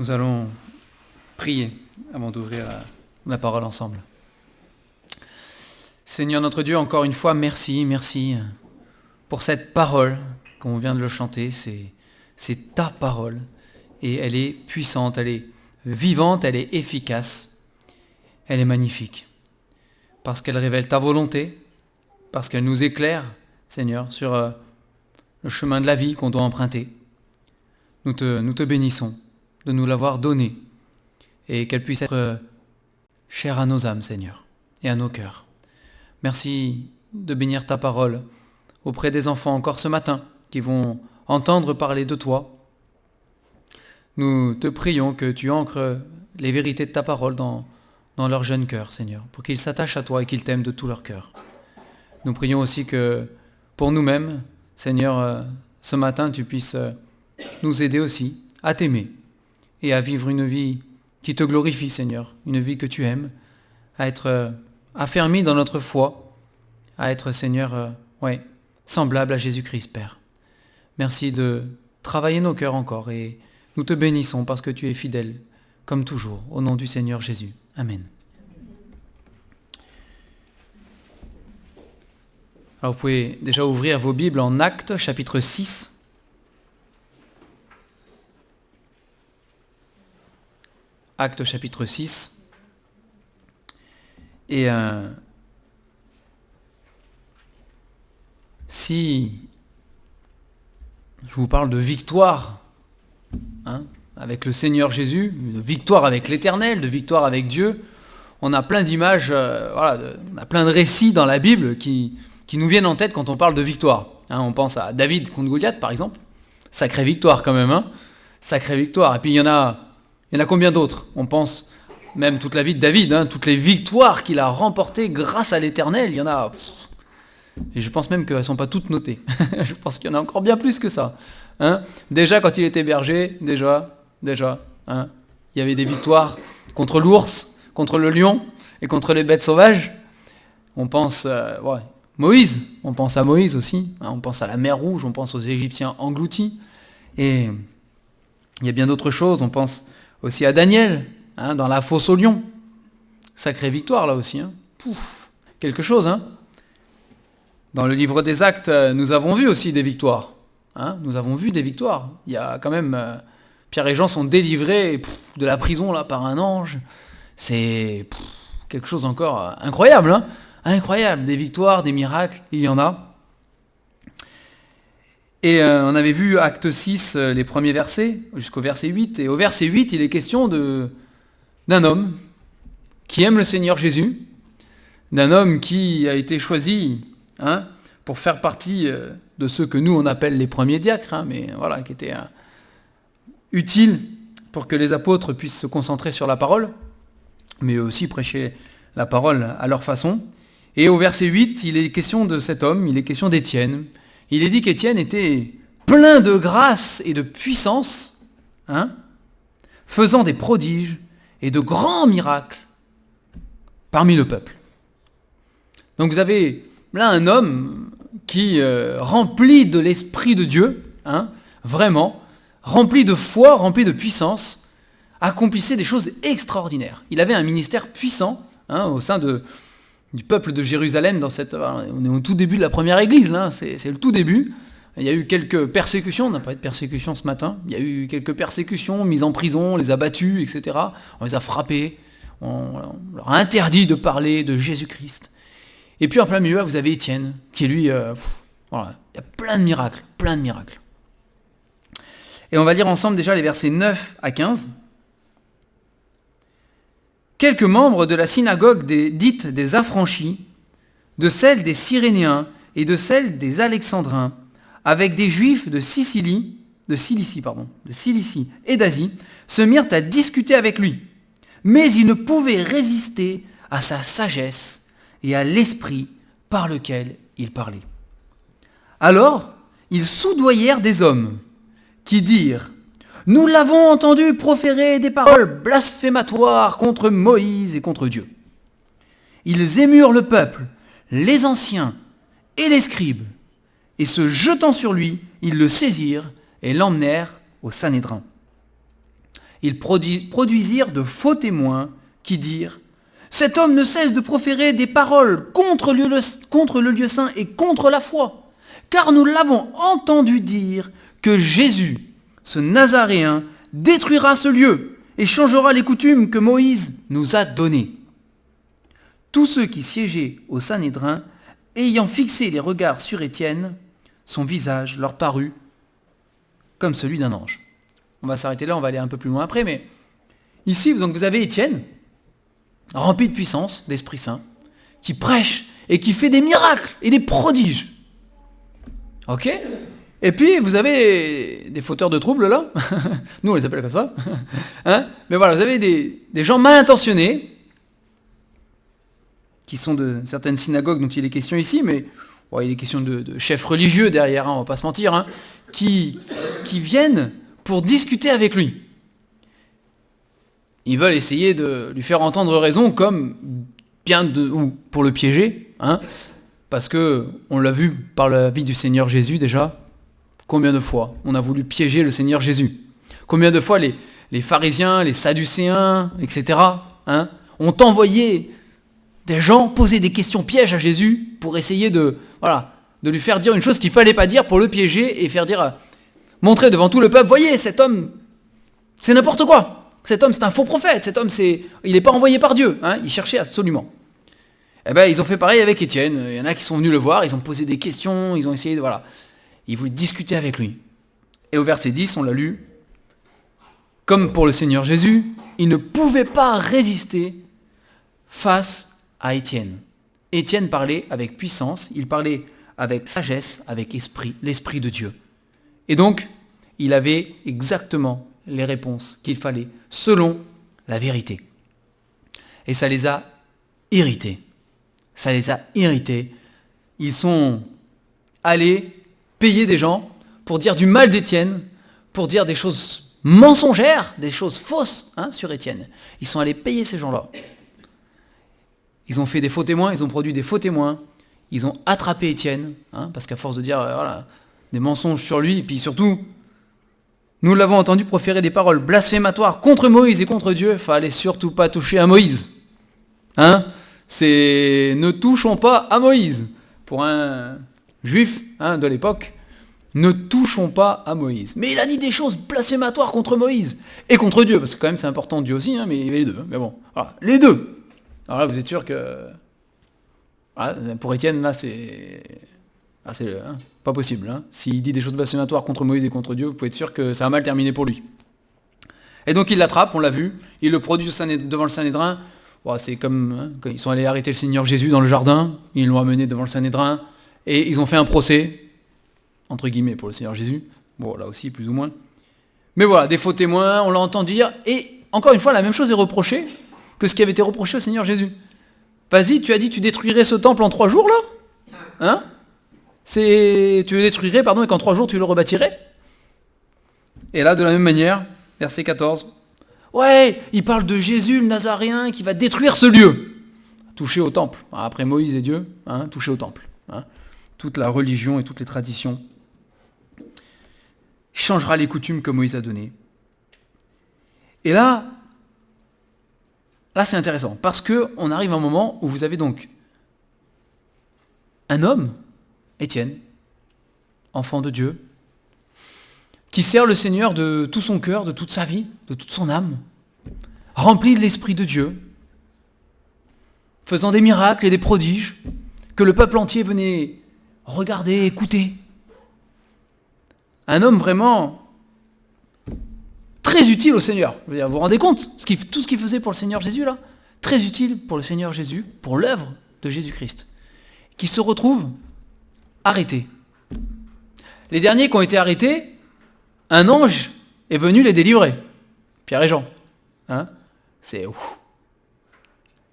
Nous allons prier avant d'ouvrir la, la parole ensemble. Seigneur notre Dieu, encore une fois, merci, merci pour cette parole, comme on vient de le chanter, c'est, ta parole. Et elle est puissante, elle est vivante, elle est efficace, elle est magnifique. Parce qu'elle révèle ta volonté, parce qu'elle nous éclaire, Seigneur, sur euh, le chemin de la vie qu'on doit emprunter. Nous te, nous te bénissons nous l'avoir donnée et qu'elle puisse être euh, chère à nos âmes, Seigneur, et à nos cœurs. Merci de bénir ta parole auprès des enfants encore ce matin qui vont entendre parler de toi. Nous te prions que tu ancres les vérités de ta parole dans, dans leur jeune cœur, Seigneur, pour qu'ils s'attachent à toi et qu'ils t'aiment de tout leur cœur. Nous prions aussi que pour nous-mêmes, Seigneur, euh, ce matin, tu puisses euh, nous aider aussi à t'aimer et à vivre une vie qui te glorifie, Seigneur, une vie que tu aimes, à être euh, affermi dans notre foi, à être, Seigneur, ouais, semblable à Jésus-Christ, Père. Merci de travailler nos cœurs encore et nous te bénissons parce que tu es fidèle, comme toujours, au nom du Seigneur Jésus. Amen. Alors vous pouvez déjà ouvrir vos Bibles en Actes, chapitre 6. Actes, chapitre 6. Et euh, si je vous parle de victoire hein, avec le Seigneur Jésus, de victoire avec l'Éternel, de victoire avec Dieu, on a plein d'images, euh, voilà, on a plein de récits dans la Bible qui, qui nous viennent en tête quand on parle de victoire. Hein, on pense à David contre Goliath, par exemple. Sacrée victoire quand même. Hein Sacrée victoire. Et puis il y en a, il y en a combien d'autres On pense même toute la vie de David, hein, toutes les victoires qu'il a remportées grâce à l'éternel. Il y en a... Et je pense même qu'elles ne sont pas toutes notées. je pense qu'il y en a encore bien plus que ça. Hein déjà quand il était berger, déjà, déjà, hein, il y avait des victoires contre l'ours, contre le lion et contre les bêtes sauvages. On pense, euh, ouais, Moïse, on pense à Moïse aussi, on pense à la mer Rouge, on pense aux Égyptiens engloutis. Et il y a bien d'autres choses, on pense aussi à Daniel, hein, dans la fosse au lion. Sacrée victoire là aussi. Hein. Pouf, quelque chose. Hein. Dans le livre des actes, euh, nous avons vu aussi des victoires. nous avons vu des victoires. Il y a quand même... Euh, Pierre et Jean sont délivrés de la prison là par un ange. C'est quelque chose encore euh, incroyable incroyable, des victoires, des miracles, il y en a. Et euh, on avait vu acte 6, euh, les premiers versets, jusqu'au verset 8. Et au verset 8, il est question d'un homme qui aime le Seigneur Jésus, d'un homme qui a été choisi hein, pour faire partie euh, de ceux que nous on appelle les premiers diacres, hein, mais voilà, qui était utile pour que les apôtres puissent se concentrer sur la parole, mais aussi prêcher la parole à leur façon. Et au verset 8, il est question de cet homme, il est question d'Étienne. Il est dit qu'Étienne était plein de grâce et de puissance, hein, faisant des prodiges et de grands miracles parmi le peuple. Donc vous avez là un homme qui, euh, rempli de l'Esprit de Dieu, hein, vraiment, rempli de foi, rempli de puissance, accomplissait des choses extraordinaires. Il avait un ministère puissant hein, au sein de, du peuple de Jérusalem dans cette. On est au tout début de la première église, là, c'est le tout début. Il y a eu quelques persécutions, on n'a pas eu de persécutions ce matin, il y a eu quelques persécutions, mises en prison, les a battus, etc. On les a frappés, on, leur a interdit de parler de Jésus-Christ. Et puis en plein milieu, vous avez Étienne, qui lui, euh, voilà, il y a plein de miracles, plein de miracles. Et on va lire ensemble déjà les versets 9 à 15 quelques membres de la synagogue des, dite des affranchis, de celle des Cyrénéens et de celle des Alexandrins, avec des Juifs de Sicile, de Cilicie, pardon, de Cilicie et d'Asie, se mirent à discuter avec lui. Mais ils ne pouvaient résister à sa sagesse et à l'esprit par lequel il parlait. Alors, ils soudoyèrent des hommes qui dirent nous l'avons entendu proférer des paroles blasphématoires contre Moïse et contre Dieu. Ils émurent le peuple, les anciens et les scribes, et se jetant sur lui, ils le saisirent et l'emmenèrent au Sanhédrin. Ils produisirent de faux témoins qui dirent Cet homme ne cesse de proférer des paroles contre le, contre le lieu saint et contre la foi, car nous l'avons entendu dire que Jésus, ce Nazaréen, détruira ce lieu et changera les coutumes que Moïse nous a données. Tous ceux qui siégeaient au Sanhédrin, ayant fixé les regards sur Étienne, son visage leur parut comme celui d'un ange. On va s'arrêter là, on va aller un peu plus loin après, mais ici, vous avez Étienne, rempli de puissance, d'Esprit Saint, qui prêche et qui fait des miracles et des prodiges. Ok? Et puis, vous avez des fauteurs de troubles là. Nous, on les appelle comme ça. Hein Mais voilà, vous avez des, gens mal intentionnés, qui sont de certaines synagogues dont il est question ici, mais il est question de, chefs religieux derrière, on hein, on va pas se mentir, hein, qui, qui viennent pour discuter avec lui. Ils veulent essayer de lui faire entendre raison comme bien de, ou pour le piéger, hein, parce que on l'a vu par la vie du Seigneur Jésus déjà, combien de fois on a voulu piéger le Seigneur Jésus? Combien de fois les, pharisiens, les sadducéens, etc., hein, ont envoyé des gens poser des questions pièges à Jésus pour essayer de, voilà, de lui faire dire une chose qu'il fallait pas dire pour le piéger et faire dire, montrer devant tout le peuple, voyez, cet homme, c'est n'importe quoi. Cet homme, c'est un faux prophète. Cet homme, c'est, il n'est pas envoyé par Dieu. Hein. il cherchait absolument. Eh ben, ils ont fait pareil avec Étienne. Il y en a qui sont venus le voir, ils ont posé des questions, ils ont essayé de, voilà, ils voulaient discuter avec lui. Et au verset 10, on l'a lu, comme pour le Seigneur Jésus, il ne pouvait pas résister face à Étienne. Étienne parlait avec puissance, il parlait avec sagesse, avec esprit, l'esprit de Dieu. Et donc, il avait exactement les réponses qu'il fallait, selon la vérité. Et ça les a irrités. Ça les a irrités. Ils sont allés payer des gens pour dire du mal d'Étienne, pour dire des choses mensongères, des choses fausses hein, sur Étienne. Ils sont allés payer ces gens-là. Ils ont fait des faux témoins, ils ont produit des faux témoins, ils ont attrapé Étienne, hein, parce qu'à force de dire, euh, des mensonges sur lui, et puis surtout, nous l'avons entendu proférer des paroles blasphématoires contre Moïse et contre Dieu, fallait surtout pas toucher à Moïse. Hein C'est ne touchons pas à Moïse. Pour un juif hein, de l'époque, ne touchons pas à Moïse. Mais il a dit des choses blasphématoires contre Moïse et contre Dieu, parce que quand même c'est important Dieu aussi, hein, mais il y avait les deux. Mais bon, voilà, les deux. Alors là, vous êtes sûr que pour Étienne, là, c'est ah, c'est hein, pas possible. Hein. S'il dit des choses blasphématoires contre Moïse et contre Dieu, vous pouvez être sûr que ça a mal terminé pour lui. Et donc il l'attrape, on l'a vu, il le produit devant le Sanhédrin. c'est comme hein, quand ils sont allés arrêter le Seigneur Jésus dans le jardin, ils l'ont amené devant le Sanhédrin, et ils ont fait un procès, entre guillemets, pour le Seigneur Jésus. Bon, là aussi, plus ou moins. Mais voilà, des faux témoins, on l'a entendu dire, et encore une fois, la même chose est reprochée que ce qui avait été reproché au Seigneur Jésus. Vas-y, tu as dit tu détruirais ce temple en trois jours, là? Hein? C'est tu le détruirais, pardon, et qu'en trois jours tu le rebâtirais? Et là, de la même manière, verset 14. Ouais, il parle de Jésus le Nazaréen qui va détruire ce lieu. Toucher au temple. Après Moïse et Dieu, hein, toucher au temple. Hein. Toute la religion et toutes les traditions. Changera les coutumes que Moïse a données. Et là, là c'est intéressant, parce qu'on arrive à un moment où vous avez donc un homme Étienne, enfant de Dieu, qui sert le Seigneur de tout son cœur, de toute sa vie, de toute son âme, rempli de l'Esprit de Dieu, faisant des miracles et des prodiges que le peuple entier venait regarder, écouter. Un homme vraiment très utile au Seigneur. Vous vous rendez compte Tout ce qu'il faisait pour le Seigneur Jésus là? Très utile pour le Seigneur Jésus, pour l'œuvre de Jésus-Christ. Qui se retrouve arrêtés. Les derniers qui ont été arrêtés, un ange est venu les délivrer. Pierre et Jean. Hein? C'est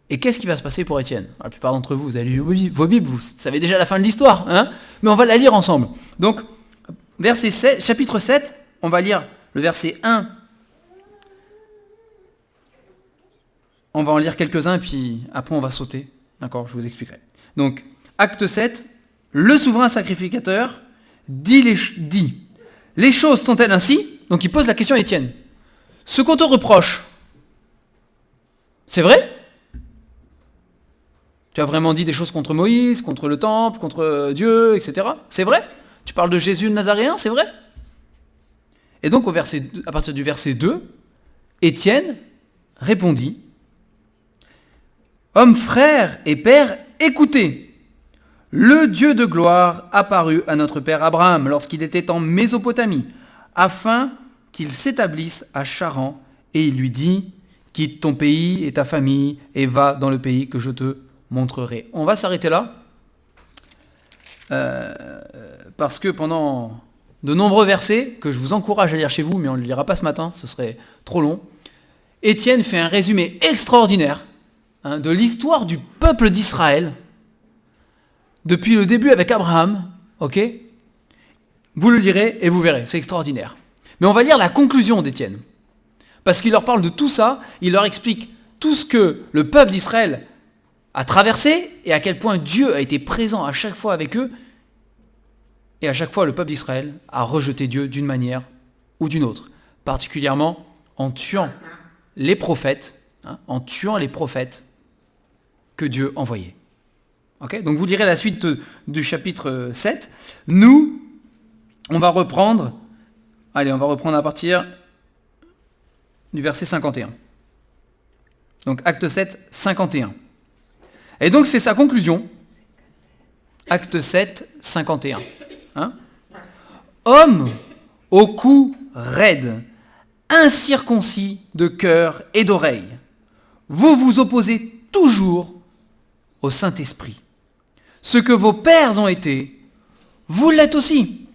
Et qu'est-ce qui va se passer pour Étienne? La plupart d'entre vous, vous avez lu vos Bibles, vous savez déjà la fin de l'histoire. Hein? Mais on va la lire ensemble. Donc, verset 7, chapitre 7, on va lire le verset 1. On va en lire quelques-uns, puis après on va sauter. D'accord? Je vous expliquerai. Donc, acte 7, le souverain sacrificateur dit les, dit, les choses sont-elles ainsi? Donc il pose la question à Étienne. ce qu'on te reproche, c'est vrai? Tu as vraiment dit des choses contre Moïse, contre le temple, contre Dieu, etc. C'est vrai? Tu parles de Jésus le Nazaréen, c'est vrai? Et donc au verset, à partir du verset 2, Étienne répondit, Homme frère et père, écoutez, le Dieu de gloire apparut à notre père Abraham lorsqu'il était en Mésopotamie, afin qu'il s'établisse à Charan, et il lui dit, quitte ton pays et ta famille, et va dans le pays que je te On va s'arrêter là, euh, parce que pendant de nombreux versets, que je vous encourage à lire chez vous, mais on ne le lira pas ce matin, ce serait trop long, Étienne fait un résumé extraordinaire hein, de l'histoire du peuple d'Israël, depuis le début avec Abraham, ok? Vous le lirez et vous verrez, c'est extraordinaire. Mais on va lire la conclusion d'Étienne. Parce qu'il leur parle de tout ça, il leur explique tout ce que le peuple d'Israël a traversé et à quel point Dieu a été présent à chaque fois avec eux. Et à chaque fois, le peuple d'Israël a rejeté Dieu d'une manière ou d'une autre, particulièrement en tuant les prophètes, hein, en tuant les prophètes que Dieu envoyait. Donc vous lirez la suite du chapitre 7. Nous, on va reprendre, allez, on va reprendre à partir du verset 51. Donc acte 7, 51. Et donc c'est sa conclusion. Acte 7, 51. Hein Homme au cou raide, incirconcis de cœur et d'oreille, vous vous opposez toujours au Saint-Esprit. Ce que vos pères ont été, vous l'êtes aussi.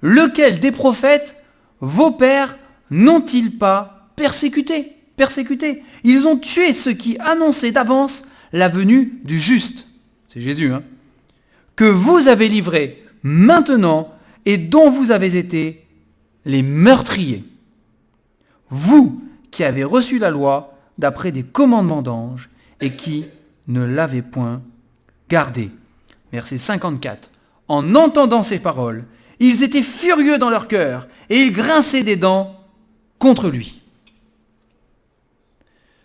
Lequel des prophètes vos pères n'ont-ils pas persécuté Persécuté? Ils ont tué ceux qui annonçaient d'avance la venue du juste. C'est Jésus, hein Que vous avez livré maintenant et dont vous avez été les meurtriers vous qui avez reçu la loi d'après des commandements d'anges et qui ne l'avez point gardée. Verset 54. En entendant ces paroles, ils étaient furieux dans leur cœur et ils grinçaient des dents contre lui.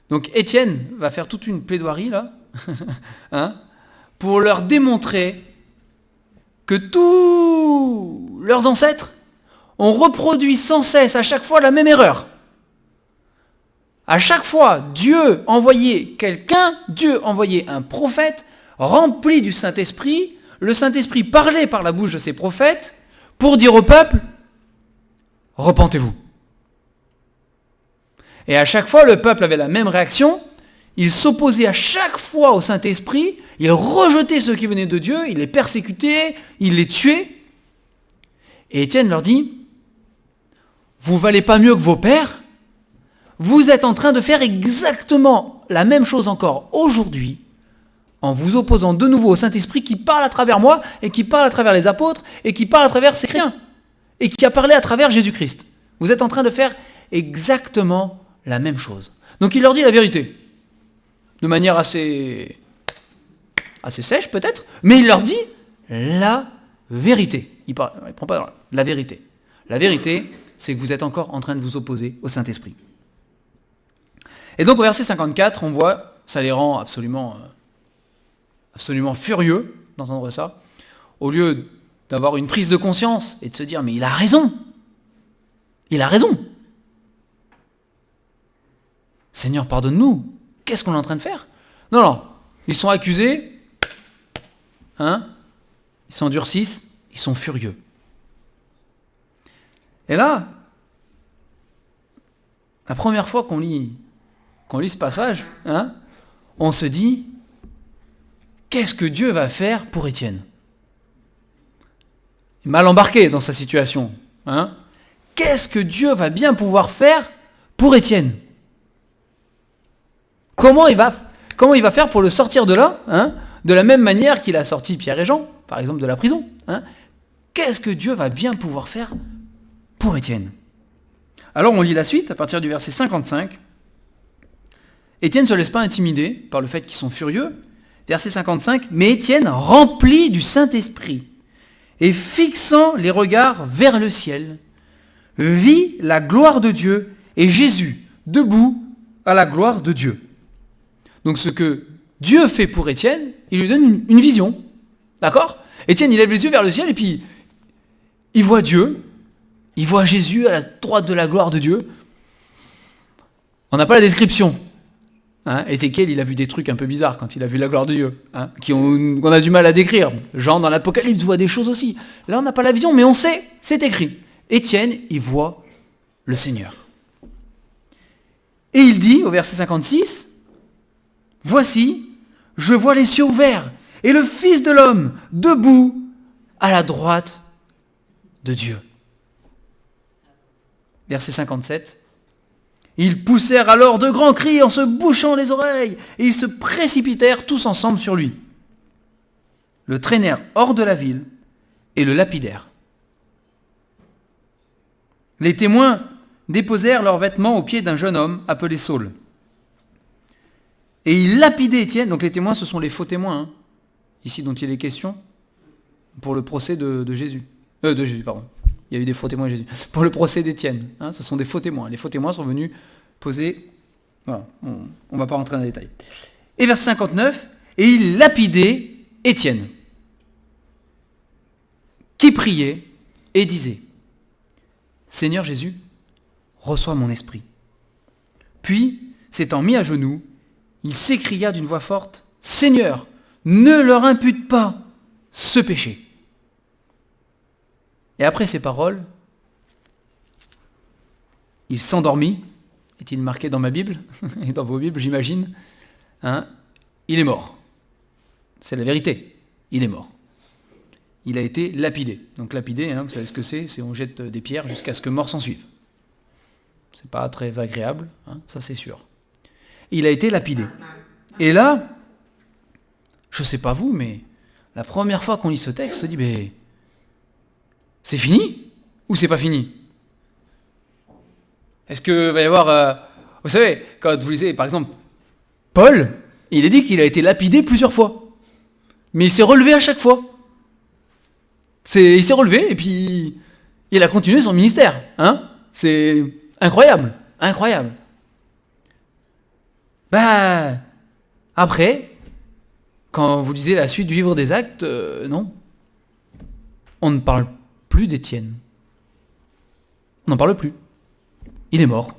Donc Étienne va faire toute une plaidoirie là, hein, pour leur démontrer que tous leurs ancêtres ont reproduit sans cesse à chaque fois la même erreur. À chaque fois, Dieu envoyait quelqu'un, Dieu envoyait un prophète rempli du Saint-Esprit. Le Saint-Esprit parlait par la bouche de ses prophètes pour dire au peuple, repentez-vous. Et à chaque fois, le peuple avait la même réaction. Il s'opposait à chaque fois au Saint-Esprit, il rejetait ceux qui venaient de Dieu, il les persécutait, il les tuait. Et Étienne leur dit, vous valez pas mieux que vos pères vous êtes en train de faire exactement la même chose encore aujourd'hui, en vous opposant de nouveau au Saint-Esprit qui parle à travers moi, et qui parle à travers les apôtres, et qui parle à travers ces chrétiens, et qui a parlé à travers Jésus-Christ. Vous êtes en train de faire exactement la même chose. Donc il leur dit la vérité, de manière assez, sèche peut-être, mais il leur dit la vérité. Il ne prend pas la vérité. La vérité, c'est que vous êtes encore en train de vous opposer au Saint-Esprit. Et donc au verset 54, on voit, ça les rend absolument, euh, absolument furieux d'entendre ça. Au lieu d'avoir une prise de conscience et de se dire, mais il a raison. Il a raison. Seigneur, pardonne-nous. Qu'est-ce qu'on est en train de faire? Non, non. Ils sont accusés. Hein Ils s'endurcissent. Ils sont furieux. Et là, la première fois qu'on lit qu'on lit ce passage, hein, on se dit, qu'est-ce que Dieu va faire pour Étienne? Mal embarqué dans sa situation. Hein qu'est-ce que Dieu va bien pouvoir faire pour Étienne? Comment il, va, faire pour le sortir de là hein, De la même manière qu'il a sorti Pierre et Jean, par exemple, de la prison. Hein? Qu'est-ce que Dieu va bien pouvoir faire pour Étienne? Alors on lit la suite à partir du verset 55. Étienne ne se laisse pas intimider par le fait qu'ils sont furieux. Verset 55, mais Étienne, rempli du Saint-Esprit, et fixant les regards vers le ciel, vit la gloire de Dieu et Jésus debout à la gloire de Dieu. Donc ce que Dieu fait pour Étienne, il lui donne une, vision. D'accord? Étienne, il lève les yeux vers le ciel et puis il voit Dieu, il voit Jésus à la droite de la gloire de Dieu. On n'a pas la description. Hein Ézéchiel, il a vu des trucs un peu bizarres quand il a vu la gloire de Dieu, hein, qu'on a du mal à décrire. Jean, dans l'Apocalypse, voit des choses aussi. Là, on n'a pas la vision, mais on sait, c'est écrit. Étienne, il voit le Seigneur. Et il dit, au verset 56, Voici, je vois les cieux ouverts, et le Fils de l'homme debout à la droite de Dieu. Verset 57. Ils poussèrent alors de grands cris en se bouchant les oreilles, et ils se précipitèrent tous ensemble sur lui. Le traînèrent hors de la ville et le lapidèrent. Les témoins déposèrent leurs vêtements aux pieds d'un jeune homme appelé Saul. Et ils lapidaient Étienne, donc les témoins ce sont les faux témoins, hein, ici dont il est question, pour le procès de, de Jésus. Euh, de Jésus, pardon. Il y a eu des faux témoins de Jésus. Pour le procès d'Étienne, hein, ce sont des faux témoins. Les faux témoins sont venus poser... Voilà, on ne va pas rentrer dans les détails. Et verset 59, et il lapidait Étienne, qui priait et disait, Seigneur Jésus, reçois mon esprit. Puis, s'étant mis à genoux, il s'écria d'une voix forte, Seigneur, ne leur impute pas ce péché. Et après ces paroles, il s'endormit, est-il marqué dans ma Bible, et dans vos Bibles j'imagine, hein, il est mort. C'est la vérité, il est mort. Il a été lapidé. Donc lapidé, hein, vous savez ce que c'est, c'est on jette des pierres jusqu'à ce que mort s'en suive. C'est pas très agréable, hein, ça c'est sûr. Il a été lapidé. Et là, je sais pas vous, mais la première fois qu'on lit ce texte, on se dit, mais c'est fini ou c'est pas fini? Est-ce que va y avoir... euh, vous savez, quand vous lisez par exemple Paul, il est dit qu'il a été lapidé plusieurs fois. Mais il s'est relevé à chaque fois. Il s'est relevé et puis il a continué son ministère. Hein c'est incroyable, incroyable. Bah, après, quand vous lisez la suite du livre des actes, euh, non. On ne parle plus d'Étienne. On n'en parle plus. Il est mort.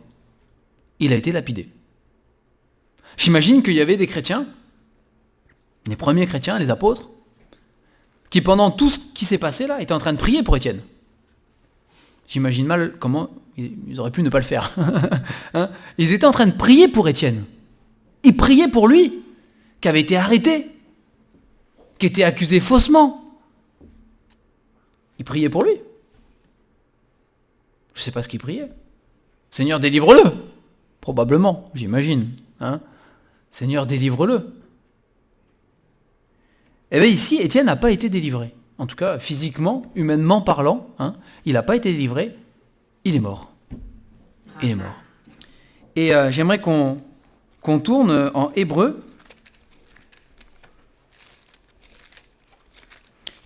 Il a été lapidé. J'imagine qu'il y avait des chrétiens, les premiers chrétiens, les apôtres, qui pendant tout ce qui s'est passé là, étaient en train de prier pour Étienne. J'imagine mal comment ils auraient pu ne pas le faire. hein? Ils étaient en train de prier pour Étienne. Ils priaient pour lui, qui avait été arrêté, qui était accusé faussement. Ils priaient pour lui. Je ne sais pas ce qu'ils priaient. Seigneur, délivre-le. Probablement, j'imagine. Hein Seigneur, délivre-le. Eh bien ici, Étienne n'a pas été délivré. En tout cas, physiquement, humainement parlant, hein, il n'a pas été délivré. Il est mort. Il est mort. Et euh, j'aimerais qu'on qu'on tourne en hébreu,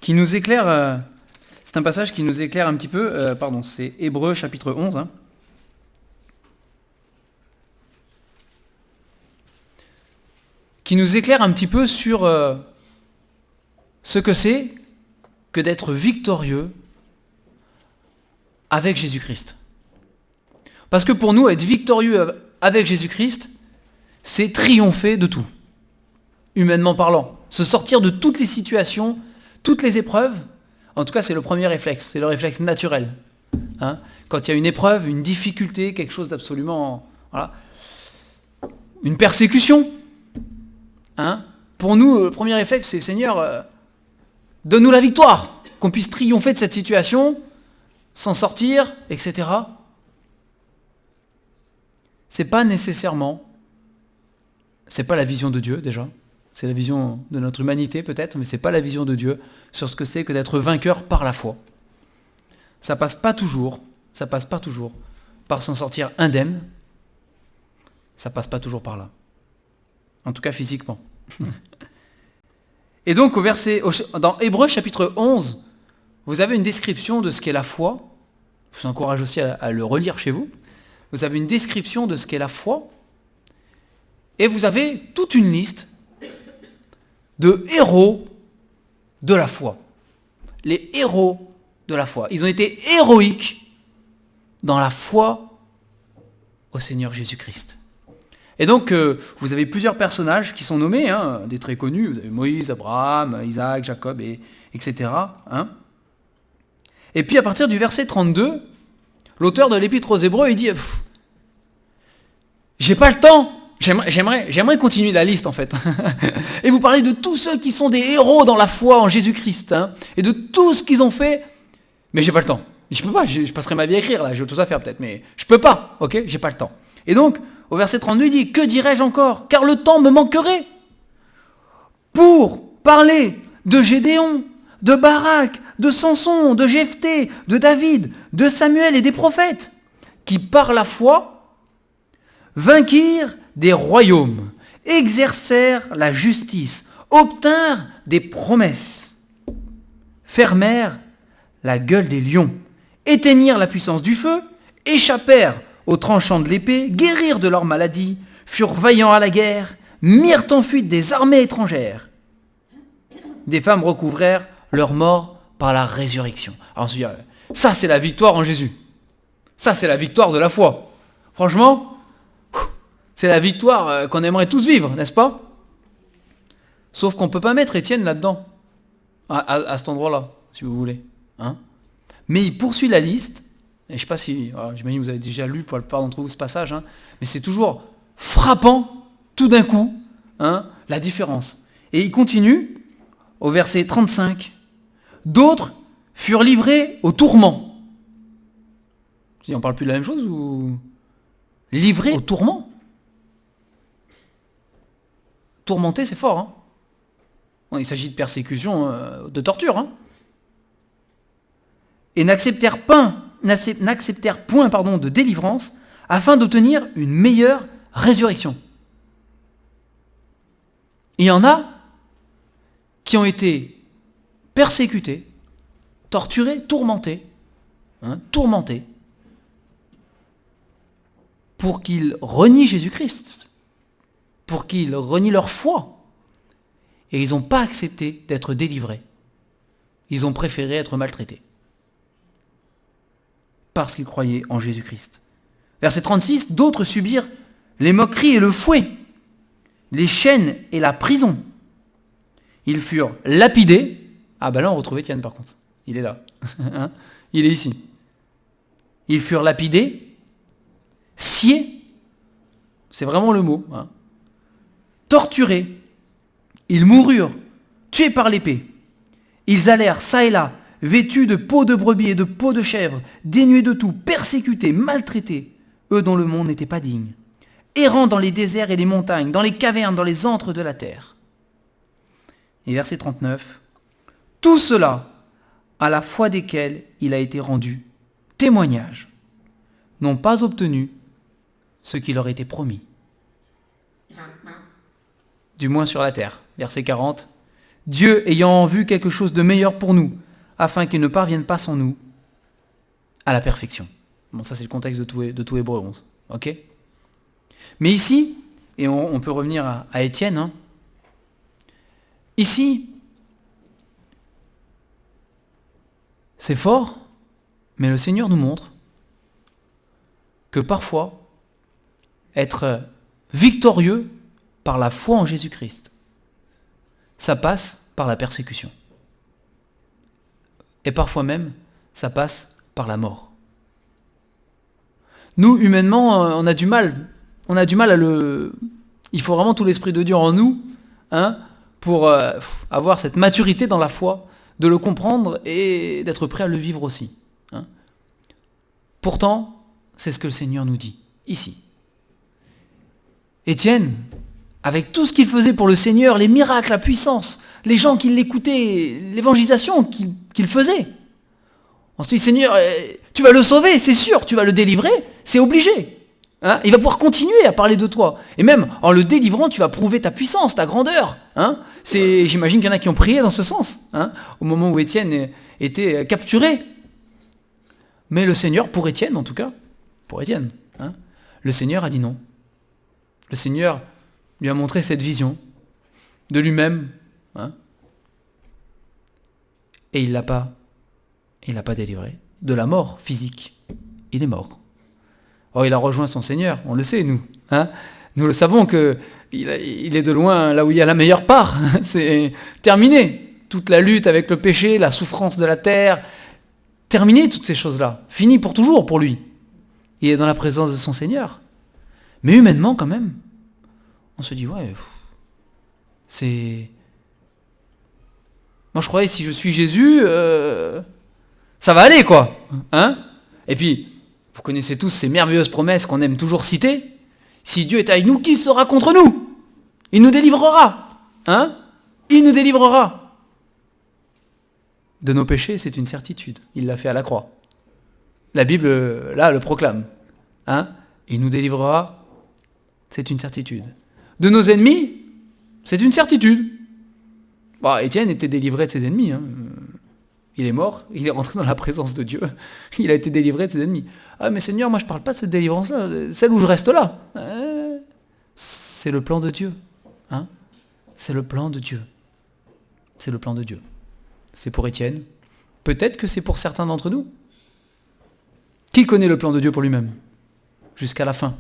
qui nous éclaire, euh, c'est un passage qui nous éclaire un petit peu, euh, pardon, c'est Hébreu chapitre 11. hein. qui nous éclaire un petit peu sur euh, ce que c'est que d'être victorieux avec Jésus-Christ. Parce que pour nous, être victorieux avec Jésus-Christ, c'est triompher de tout, humainement parlant. Se sortir de toutes les situations, toutes les épreuves. En tout cas, c'est le premier réflexe, c'est le réflexe naturel. Hein Quand il y a une épreuve, une difficulté, quelque chose d'absolument... Une persécution. Hein Pour nous, le premier réflexe, c'est Seigneur, euh, donne-nous la victoire, qu'on puisse triompher de cette situation, s'en sortir, etc. C'est pas nécessairement, c'est pas la vision de Dieu déjà, c'est la vision de notre humanité peut-être, mais c'est pas la vision de Dieu sur ce que c'est que d'être vainqueur par la foi. Ça passe pas toujours, ça passe pas toujours par s'en sortir indemne, ça passe pas toujours par là. En tout cas physiquement. Et donc au verset, dans Hébreu chapitre 11, vous avez une description de ce qu'est la foi. Je vous encourage aussi à, à le relire chez vous. vous avez une description de ce qu'est la foi, et vous avez toute une liste de héros de la foi. Les héros de la foi. Ils ont été héroïques dans la foi au Seigneur Jésus-Christ. Et donc, euh, vous avez plusieurs personnages qui sont nommés, hein, des très connus. Vous avez Moïse, Abraham, Isaac, Jacob, et, etc. Hein. Et puis, à partir du verset 32, l'auteur de l'Épître aux Hébreux, il dit J'ai pas le temps J'aimerais, continuer la liste en fait. et vous parlez de tous ceux qui sont des héros dans la foi en Jésus-Christ. Hein, et de tout ce qu'ils ont fait. Mais j'ai pas le temps. Je peux pas, je, passerai ma vie à écrire là, j'ai chose à faire peut-être, mais je peux pas, ok? J'ai pas le temps. Et donc, au verset 32, il dit, que dirais-je encore? Car le temps me manquerait pour parler de Gédéon, de Barak, de Samson, de Jephthé, de David, de Samuel et des prophètes, qui par la foi vainquirent des royaumes, exercèrent la justice, obtinrent des promesses, fermèrent la gueule des lions, éteignirent la puissance du feu, échappèrent aux tranchants de l'épée, guérirent de leur maladie, furent vaillants à la guerre, mirent en fuite des armées étrangères. Des femmes recouvrèrent leur mort par la résurrection. Alors ça c'est la victoire en Jésus. Ça c'est la victoire de la foi. Franchement, c'est la victoire euh, qu'on aimerait tous vivre, n'est-ce pas? Sauf qu'on ne peut pas mettre Étienne là-dedans, à, cet endroit-là, si vous voulez. Hein Mais il poursuit la liste, et je ne sais pas si, j'imagine que vous avez déjà lu pour la plupart d'entre vous ce passage, hein, mais c'est toujours frappant, tout d'un coup, hein, la différence. Et il continue au verset 35. D'autres furent livrés au tourment. On parle plus de la même chose ou? Livrés au tourment Tourmenter, c'est fort. Hein il s'agit de persécution, euh, de torture. Hein et n'acceptèrent point, pardon, de délivrance afin d'obtenir une meilleure résurrection. Il y en a qui ont été persécutés, torturés, tourmentés, hein, tourmentés, pour qu'ils renient Jésus-Christ, pour qu'ils renient leur foi. Et ils n'ont pas accepté d'être délivrés. Ils ont préféré être maltraités. Parce qu'ils croyaient en Jésus-Christ. Verset 36, d'autres subirent les moqueries et le fouet, les chaînes et la prison. Ils furent lapidés. Ah ben là on retrouve Étienne par contre. Il est là. Hein? Il est ici. Ils furent lapidés, sciés, c'est vraiment le mot, hein torturés, ils moururent, tués par l'épée. Ils allèrent çà et là, vêtus de peaux de brebis et de peaux de chèvre, dénués de tout, persécutés, maltraités, eux dont le monde n'était pas digne, errant dans les déserts et les montagnes, dans les cavernes, dans les antres de la terre. Et verset 39, tout cela, à la foi desquels il a été rendu témoignage, n'ont pas obtenu ce qui leur était promis du moins sur la terre. Verset 40. Dieu ayant vu quelque chose de meilleur pour nous, afin qu'il ne parvienne pas sans nous à la perfection. Bon, ça c'est le contexte de tout, Hébreu 11. Ok? Mais ici, et on, peut revenir à, Étienne, hein, ici, c'est fort, mais le Seigneur nous montre que parfois, être victorieux par la foi en Jésus-Christ. Ça passe par la persécution. Et parfois même, ça passe par la mort. Nous, humainement, euh, on a du mal. On a du mal à le... Il faut vraiment tout l'Esprit de Dieu en nous hein, pour euh, avoir cette maturité dans la foi, de le comprendre et d'être prêt à le vivre aussi. Hein. Pourtant, c'est ce que le Seigneur nous dit, ici. Étienne, avec tout ce qu'il faisait pour le Seigneur, les miracles, la puissance, les gens qui l'écoutaient, l'évangélisation qu'il faisait. On se dit, Seigneur, euh, tu vas le sauver, c'est sûr, tu vas le délivrer, c'est obligé. Hein. il va pouvoir continuer à parler de toi. Et même en le délivrant, tu vas prouver ta puissance, ta grandeur. Hein. J'imagine qu'il y en a qui ont prié dans ce sens, hein, au moment où Étienne était capturé. Mais le Seigneur, pour Étienne en tout cas, pour Étienne, Le Seigneur a dit non. Le Seigneur lui a montré cette vision de lui-même. Hein. et il l'a pas, il l'a pas délivré de la mort physique. Il est mort. Oh, il a rejoint son Seigneur, on le sait, nous. Hein nous le savons que il est de loin là où il y a la meilleure part. C'est terminé. Toute la lutte avec le péché, la souffrance de la terre, terminé toutes ces choses-là. Fini pour toujours pour lui. Il est dans la présence de son Seigneur. Mais humainement, quand même, on se dit, ouais, c'est... Moi, je croyais, si je suis Jésus, euh, ça va aller, quoi. Hein Et puis, vous connaissez tous ces merveilleuses promesses qu'on aime toujours citer. Si Dieu est avec nous, qui sera contre nous? Il nous délivrera. Hein? Il nous délivrera. De nos péchés, c'est une certitude. Il l'a fait à la croix. La Bible, là, le proclame. Hein Il nous délivrera, c'est une certitude. De nos ennemis, c'est une certitude. Bah, Étienne était délivré de ses ennemis. Hein. Il est mort, il est rentré dans la présence de Dieu. Il a été délivré de ses ennemis. Ah mais Seigneur, moi je ne parle pas de cette délivrance-là, celle où je reste là. Hein? C'est le plan de Dieu. Hein c'est le plan de Dieu. C'est le plan de Dieu. C'est pour Étienne. Peut-être que c'est pour certains d'entre nous. Qui connaît le plan de Dieu pour lui-même? Jusqu'à la fin.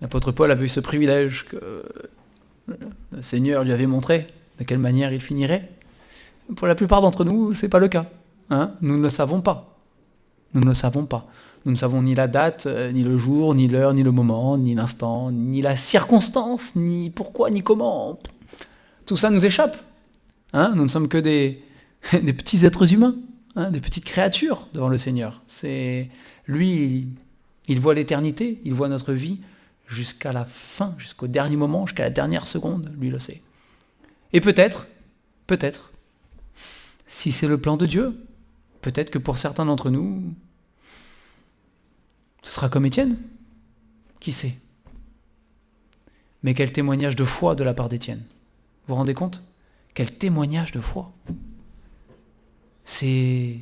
L'apôtre Paul avait eu ce privilège que le Seigneur lui avait montré de quelle manière il finirait. Pour la plupart d'entre nous, ce n'est pas le cas. Hein nous ne le savons pas. Nous ne le savons pas. Nous ne savons ni la date, euh, ni le jour, ni l'heure, ni le moment, ni l'instant, ni la circonstance, ni pourquoi, ni comment. Tout ça nous échappe. Hein nous ne sommes que des, petits êtres humains, hein, des petites créatures devant le Seigneur. Lui, il voit l'éternité, il voit notre vie jusqu'à la fin, jusqu'au dernier moment, jusqu'à la dernière seconde, lui le sait. Et peut-être, peut-être, si c'est le plan de Dieu, peut-être que pour certains d'entre nous, ce sera comme Étienne. Qui sait? Mais quel témoignage de foi de la part d'Étienne. Vous vous rendez compte? Quel témoignage de foi. C'est...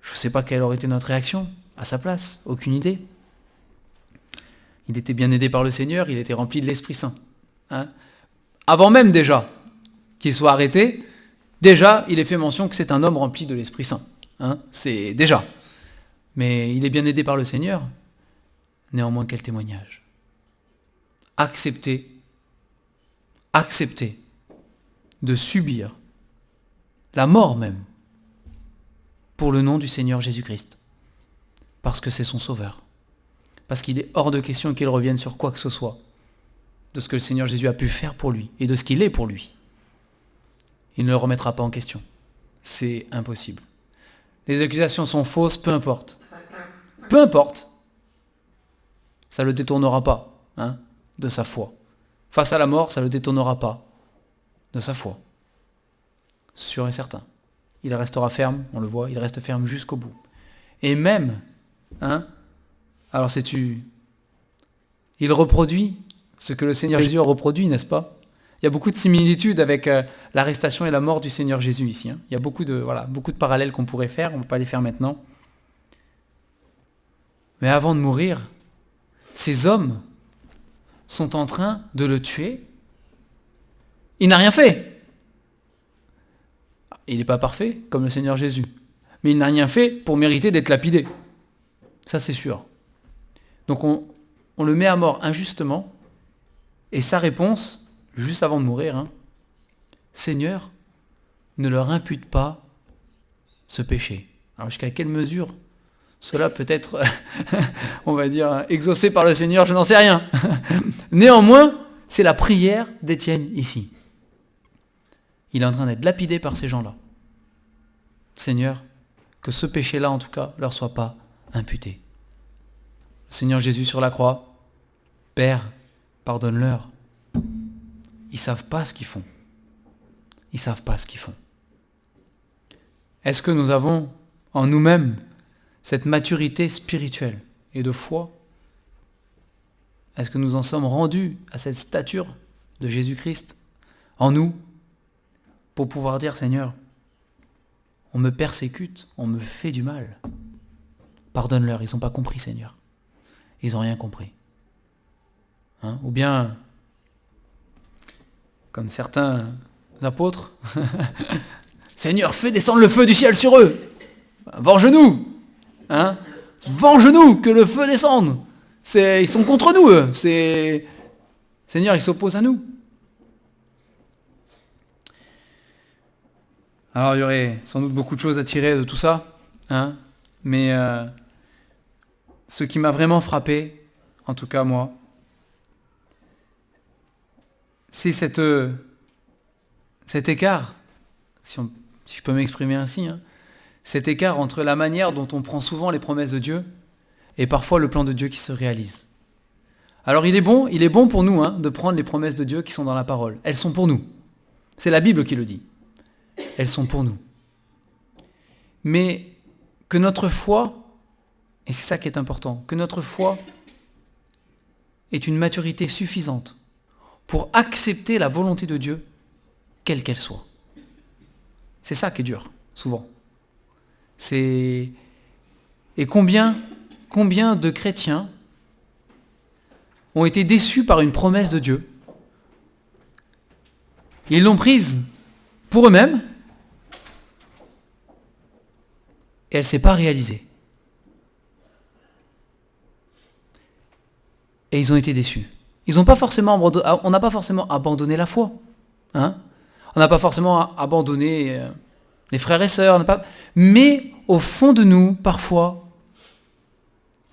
Je ne sais pas quelle aurait été notre réaction à sa place, aucune idée. Il était bien aidé par le Seigneur, il était rempli de l'Esprit Saint. Hein. Avant même déjà qu'il soit arrêté, déjà il est fait mention que c'est un homme rempli de l'Esprit Saint. Hein. C'est déjà. Mais il est bien aidé par le Seigneur. Néanmoins, quel témoignage. Accepter, accepter de subir la mort même pour le nom du Seigneur Jésus-Christ. Parce que c'est son sauveur parce qu'il est hors de question qu'il revienne sur quoi que ce soit de ce que le Seigneur Jésus a pu faire pour lui et de ce qu'il est pour lui. Il ne le remettra pas en question. C'est impossible. Les accusations sont fausses, peu importe. Peu importe. Ça ne le détournera pas hein, de sa foi. Face à la mort, ça ne le détournera pas de sa foi. Sûr et certain. Il restera ferme, on le voit, il reste ferme jusqu'au bout. Et même, hein, alors sais-tu, il reproduit ce que le Seigneur Jésus a reproduit, n'est-ce pas? Il y a beaucoup de similitudes avec euh, l'arrestation et la mort du Seigneur Jésus ici. Hein. Il y a beaucoup de, voilà, beaucoup de parallèles qu'on pourrait faire, on ne peut pas les faire maintenant. Mais avant de mourir, ces hommes sont en train de le tuer. Il n'a rien fait. Il n'est pas parfait comme le Seigneur Jésus. Mais il n'a rien fait pour mériter d'être lapidé. Ça c'est sûr. Donc on, le met à mort injustement, et sa réponse, juste avant de mourir, hein, Seigneur, ne leur impute pas ce péché. Alors jusqu'à quelle mesure cela peut être, on va dire, exaucé par le Seigneur, je n'en sais rien. Néanmoins, c'est la prière d'Étienne ici. Il est en train d'être lapidé par ces gens-là. Seigneur, que ce péché-là, en tout cas, leur soit pas imputé. Seigneur Jésus sur la croix, Père, pardonne-leur. Ils savent pas ce qu'ils font. Ils savent pas ce qu'ils font. Est-ce que nous avons en nous-mêmes cette maturité spirituelle et de foi? Est-ce que nous en sommes rendus à cette stature de Jésus-Christ en nous pour pouvoir dire Seigneur, on me persécute, on me fait du mal. Pardonne-leur, ils n'ont pas compris, Seigneur. Ils n'ont rien compris. Hein? Ou bien, comme certains apôtres, Seigneur, fais descendre le feu du ciel sur eux. Venge-nous. Hein? Venge-nous, que le feu descende. ils sont contre nous, eux. Seigneur, ils s'opposent à nous. Alors il y aurait sans doute beaucoup de choses à tirer de tout ça, hein? Mais euh, ce qui m'a vraiment frappé, en tout cas moi, c'est euh, cet écart, si, je peux m'exprimer ainsi, hein, cet écart entre la manière dont on prend souvent les promesses de Dieu et parfois le plan de Dieu qui se réalise. Alors il est bon, il est bon pour nous hein, de prendre les promesses de Dieu qui sont dans la parole. Elles sont pour nous. C'est la Bible qui le dit elles sont pour nous. Mais que notre foi, et c'est ça qui est important, que notre foi est une maturité suffisante pour accepter la volonté de Dieu, quelle qu'elle soit. C'est ça qui est dur, souvent. C'est et combien combien de chrétiens ont été déçus par une promesse de Dieu? Ils l'ont prise pour eux-mêmes et elle ne s'est pas réalisée. Et ils ont été déçus. Ils ont pas forcément on n'a pas forcément abandonné la foi. Hein on n'a pas forcément abandonné euh, les frères et sœurs. Mais au fond de nous, parfois,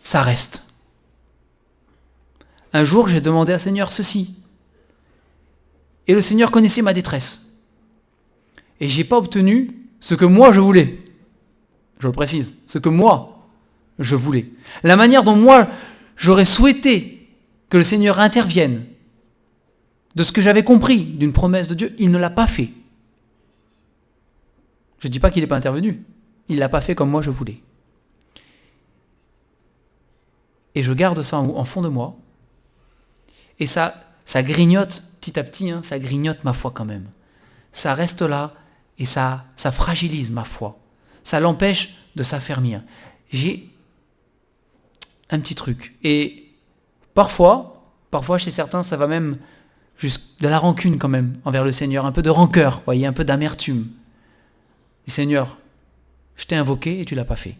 ça reste. Un jour, j'ai demandé à Seigneur ceci. Et le Seigneur connaissait ma détresse. Et j'ai pas obtenu ce que moi je voulais je le précise, ce que moi, je voulais. La manière dont moi, j'aurais souhaité que le Seigneur intervienne de ce que j'avais compris d'une promesse de Dieu, il ne l'a pas fait. Je ne dis pas qu'il n'est pas intervenu, il ne l'a pas fait comme moi je voulais. Et je garde ça en, fond de moi, et ça, ça grignote petit à petit, hein, ça grignote ma foi quand même. Ça reste là, et ça, ça fragilise ma foi ça l'empêche de s'affermir. J'ai un petit truc. Et parfois, parfois chez certains, ça va même jusqu'à de la rancune quand même envers le Seigneur, un peu de rancœur, voyez, un peu d'amertume. Seigneur, je t'ai invoqué et tu l'as pas fait.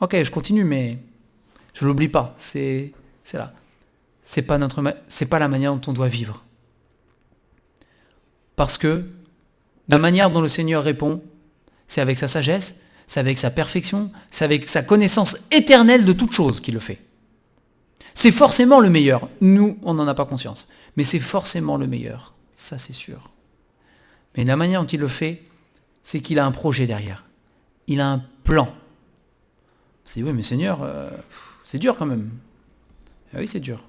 Ok, je continue, mais je l'oublie pas. C'est c'est là. C'est pas c'est pas la manière dont on doit vivre. Parce que la manière dont le Seigneur répond, c'est avec sa sagesse, c'est avec sa perfection, c'est avec sa connaissance éternelle de toute chose qu'il le fait. C'est forcément le meilleur. Nous, on n'en a pas conscience. Mais c'est forcément le meilleur. Ça, c'est sûr. Mais la manière dont il le fait, c'est qu'il a un projet derrière. Il a un plan. C'est oui, mais Seigneur, euh, c'est dur quand même. Ah oui, c'est dur.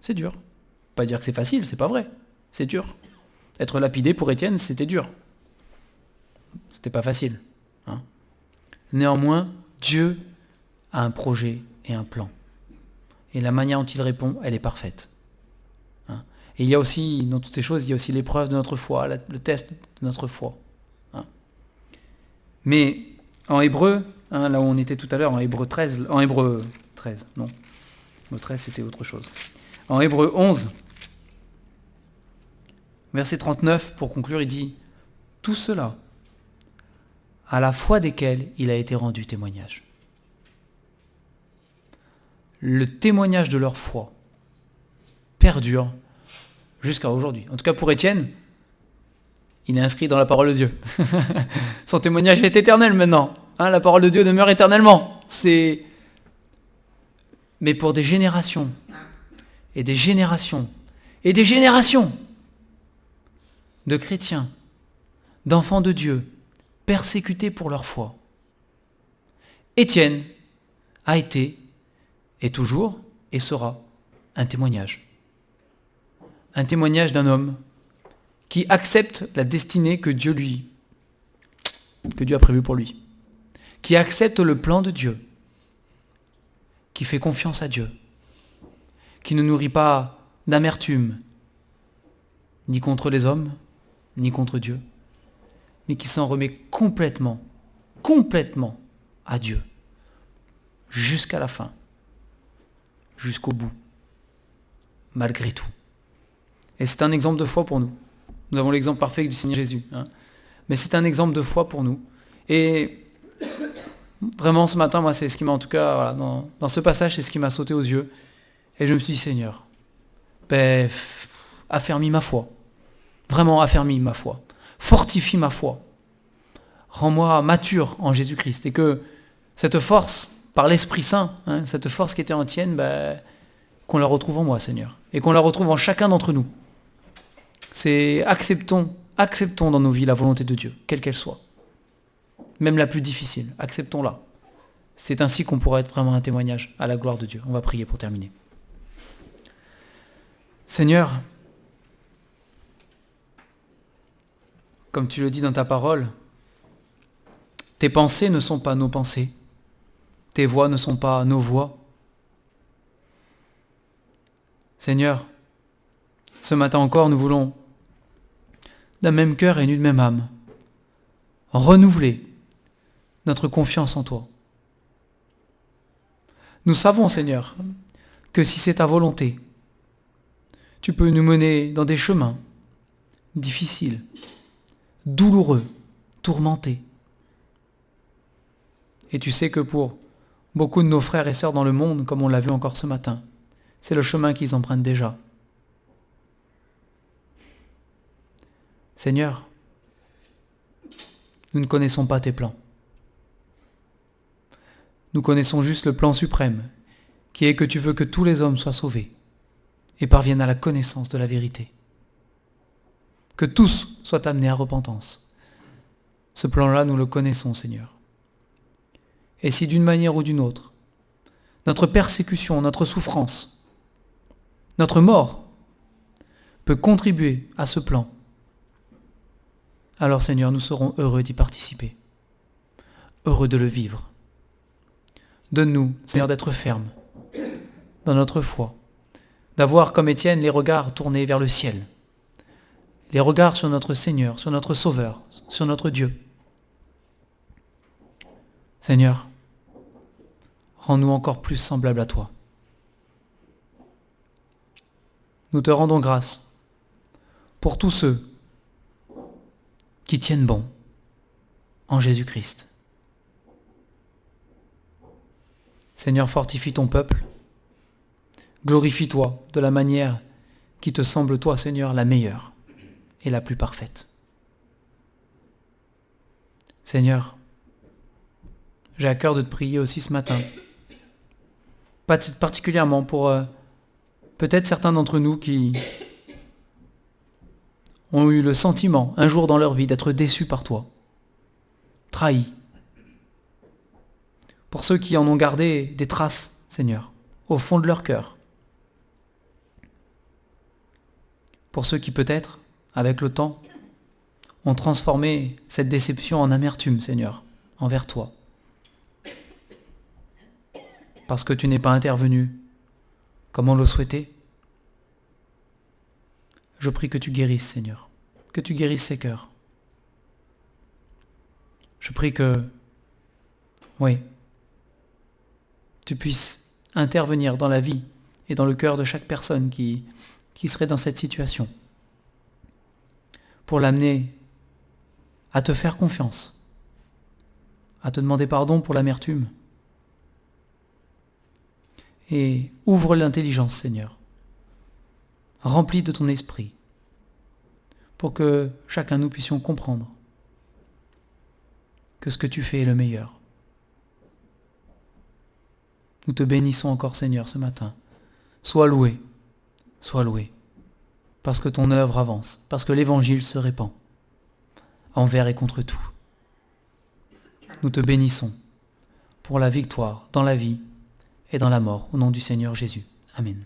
C'est dur. Pas dire que c'est facile, c'est pas vrai. C'est dur. Être lapidé pour Étienne, c'était dur. C'était pas facile. Hein. Néanmoins, Dieu a un projet et un plan. Et la manière dont il répond, elle est parfaite. Hein. Et il y a aussi, dans toutes ces choses, il y a aussi l'épreuve de notre foi, le test de notre foi. Hein. Mais en hébreu, là où on était tout à l'heure, en hébreu 13, en hébreu 13, non, hébreu 13 c'était autre chose. En hébreu 11, verset 39, pour conclure, il dit, tout cela à la foi desquels il a été rendu témoignage. Le témoignage de leur foi perdure jusqu'à aujourd'hui. En tout cas pour Étienne, il est inscrit dans la parole de Dieu. Son témoignage est éternel maintenant. Hein, la parole de Dieu demeure éternellement. C'est mais pour des générations et des générations et des générations de chrétiens, d'enfants de Dieu, persécutés pour leur foi. Étienne a été, est toujours et sera un témoignage. Un témoignage d'un homme qui accepte la destinée que Dieu lui que Dieu a prévue pour lui, qui accepte le plan de Dieu, qui fait confiance à Dieu, qui ne nourrit pas d'amertume, ni contre les hommes, ni contre Dieu, mais qui s'en remet complètement, complètement à Dieu, jusqu'à la fin, jusqu'au bout, malgré tout. Et c'est un exemple de foi pour nous. Nous avons l'exemple parfait du Seigneur Jésus. Hein. Mais c'est un exemple de foi pour nous. Et vraiment ce matin, moi, c'est ce qui m'a en tout cas, dans, ce passage, c'est ce qui m'a sauté aux yeux. Et je me suis dit, Seigneur, ben, affermis ma foi. Vraiment affermis ma foi. Fortifie ma foi. Rends-moi mature en Jésus-Christ. Et que cette force, par l'Esprit Saint, hein, cette force qui était en tienne, ben, qu'on la retrouve en moi, Seigneur. Et qu'on la retrouve en chacun d'entre nous. C'est acceptons, acceptons dans nos vies la volonté de Dieu, quelle qu'elle soit. Même la plus difficile, acceptons-la. C'est ainsi qu'on pourra être vraiment un témoignage à la gloire de Dieu. On va prier pour terminer. Seigneur, comme tu le dis dans ta parole, tes pensées ne sont pas nos pensées, tes voix ne sont pas nos voix. Seigneur, ce matin encore, nous voulons d'un même cœur et d'une même âme. Renouveler notre confiance en toi. Nous savons, Seigneur, que si c'est ta volonté, tu peux nous mener dans des chemins difficiles, douloureux, tourmentés. Et tu sais que pour beaucoup de nos frères et sœurs dans le monde, comme on l'a vu encore ce matin, c'est le chemin qu'ils empruntent déjà. Seigneur, nous ne connaissons pas tes plans. Nous connaissons juste le plan suprême, qui est que tu veux que tous les hommes soient sauvés et parviennent à la connaissance de la vérité. Que tous soient amenés à repentance. Ce plan-là, nous le connaissons, Seigneur. Et si d'une manière ou d'une autre, notre persécution, notre souffrance, notre mort peut contribuer à ce plan, alors Seigneur, nous serons heureux d'y participer, heureux de le vivre. Donne-nous, Seigneur, d'être fermes dans notre foi, d'avoir comme Étienne les regards tournés vers le ciel, les regards sur notre Seigneur, sur notre Sauveur, sur notre Dieu. Seigneur, rends-nous encore plus semblables à toi. Nous te rendons grâce pour tous ceux qui tiennent bon en Jésus-Christ. Seigneur, fortifie ton peuple, glorifie-toi de la manière qui te semble, toi, Seigneur, la meilleure et la plus parfaite. Seigneur, j'ai à cœur de te prier aussi ce matin, particulièrement pour euh, peut-être certains d'entre nous qui ont eu le sentiment, un jour dans leur vie, d'être déçus par toi, trahis. Pour ceux qui en ont gardé des traces, Seigneur, au fond de leur cœur. Pour ceux qui peut-être, avec le temps, ont transformé cette déception en amertume, Seigneur, envers toi. Parce que tu n'es pas intervenu comme on le souhaitait, je prie que tu guérisses, Seigneur, que tu guérisses ces cœurs. Je prie que, oui, tu puisses intervenir dans la vie et dans le cœur de chaque personne qui, qui serait dans cette situation, pour l'amener à te faire confiance, à te demander pardon pour l'amertume. Et ouvre l'intelligence, Seigneur, rempli de ton esprit, pour que chacun nous puissions comprendre que ce que tu fais est le meilleur. Nous te bénissons encore Seigneur ce matin. Sois loué, sois loué, parce que ton œuvre avance, parce que l'Évangile se répand, envers et contre tout. Nous te bénissons pour la victoire dans la vie et dans la mort, au nom du Seigneur Jésus. Amen.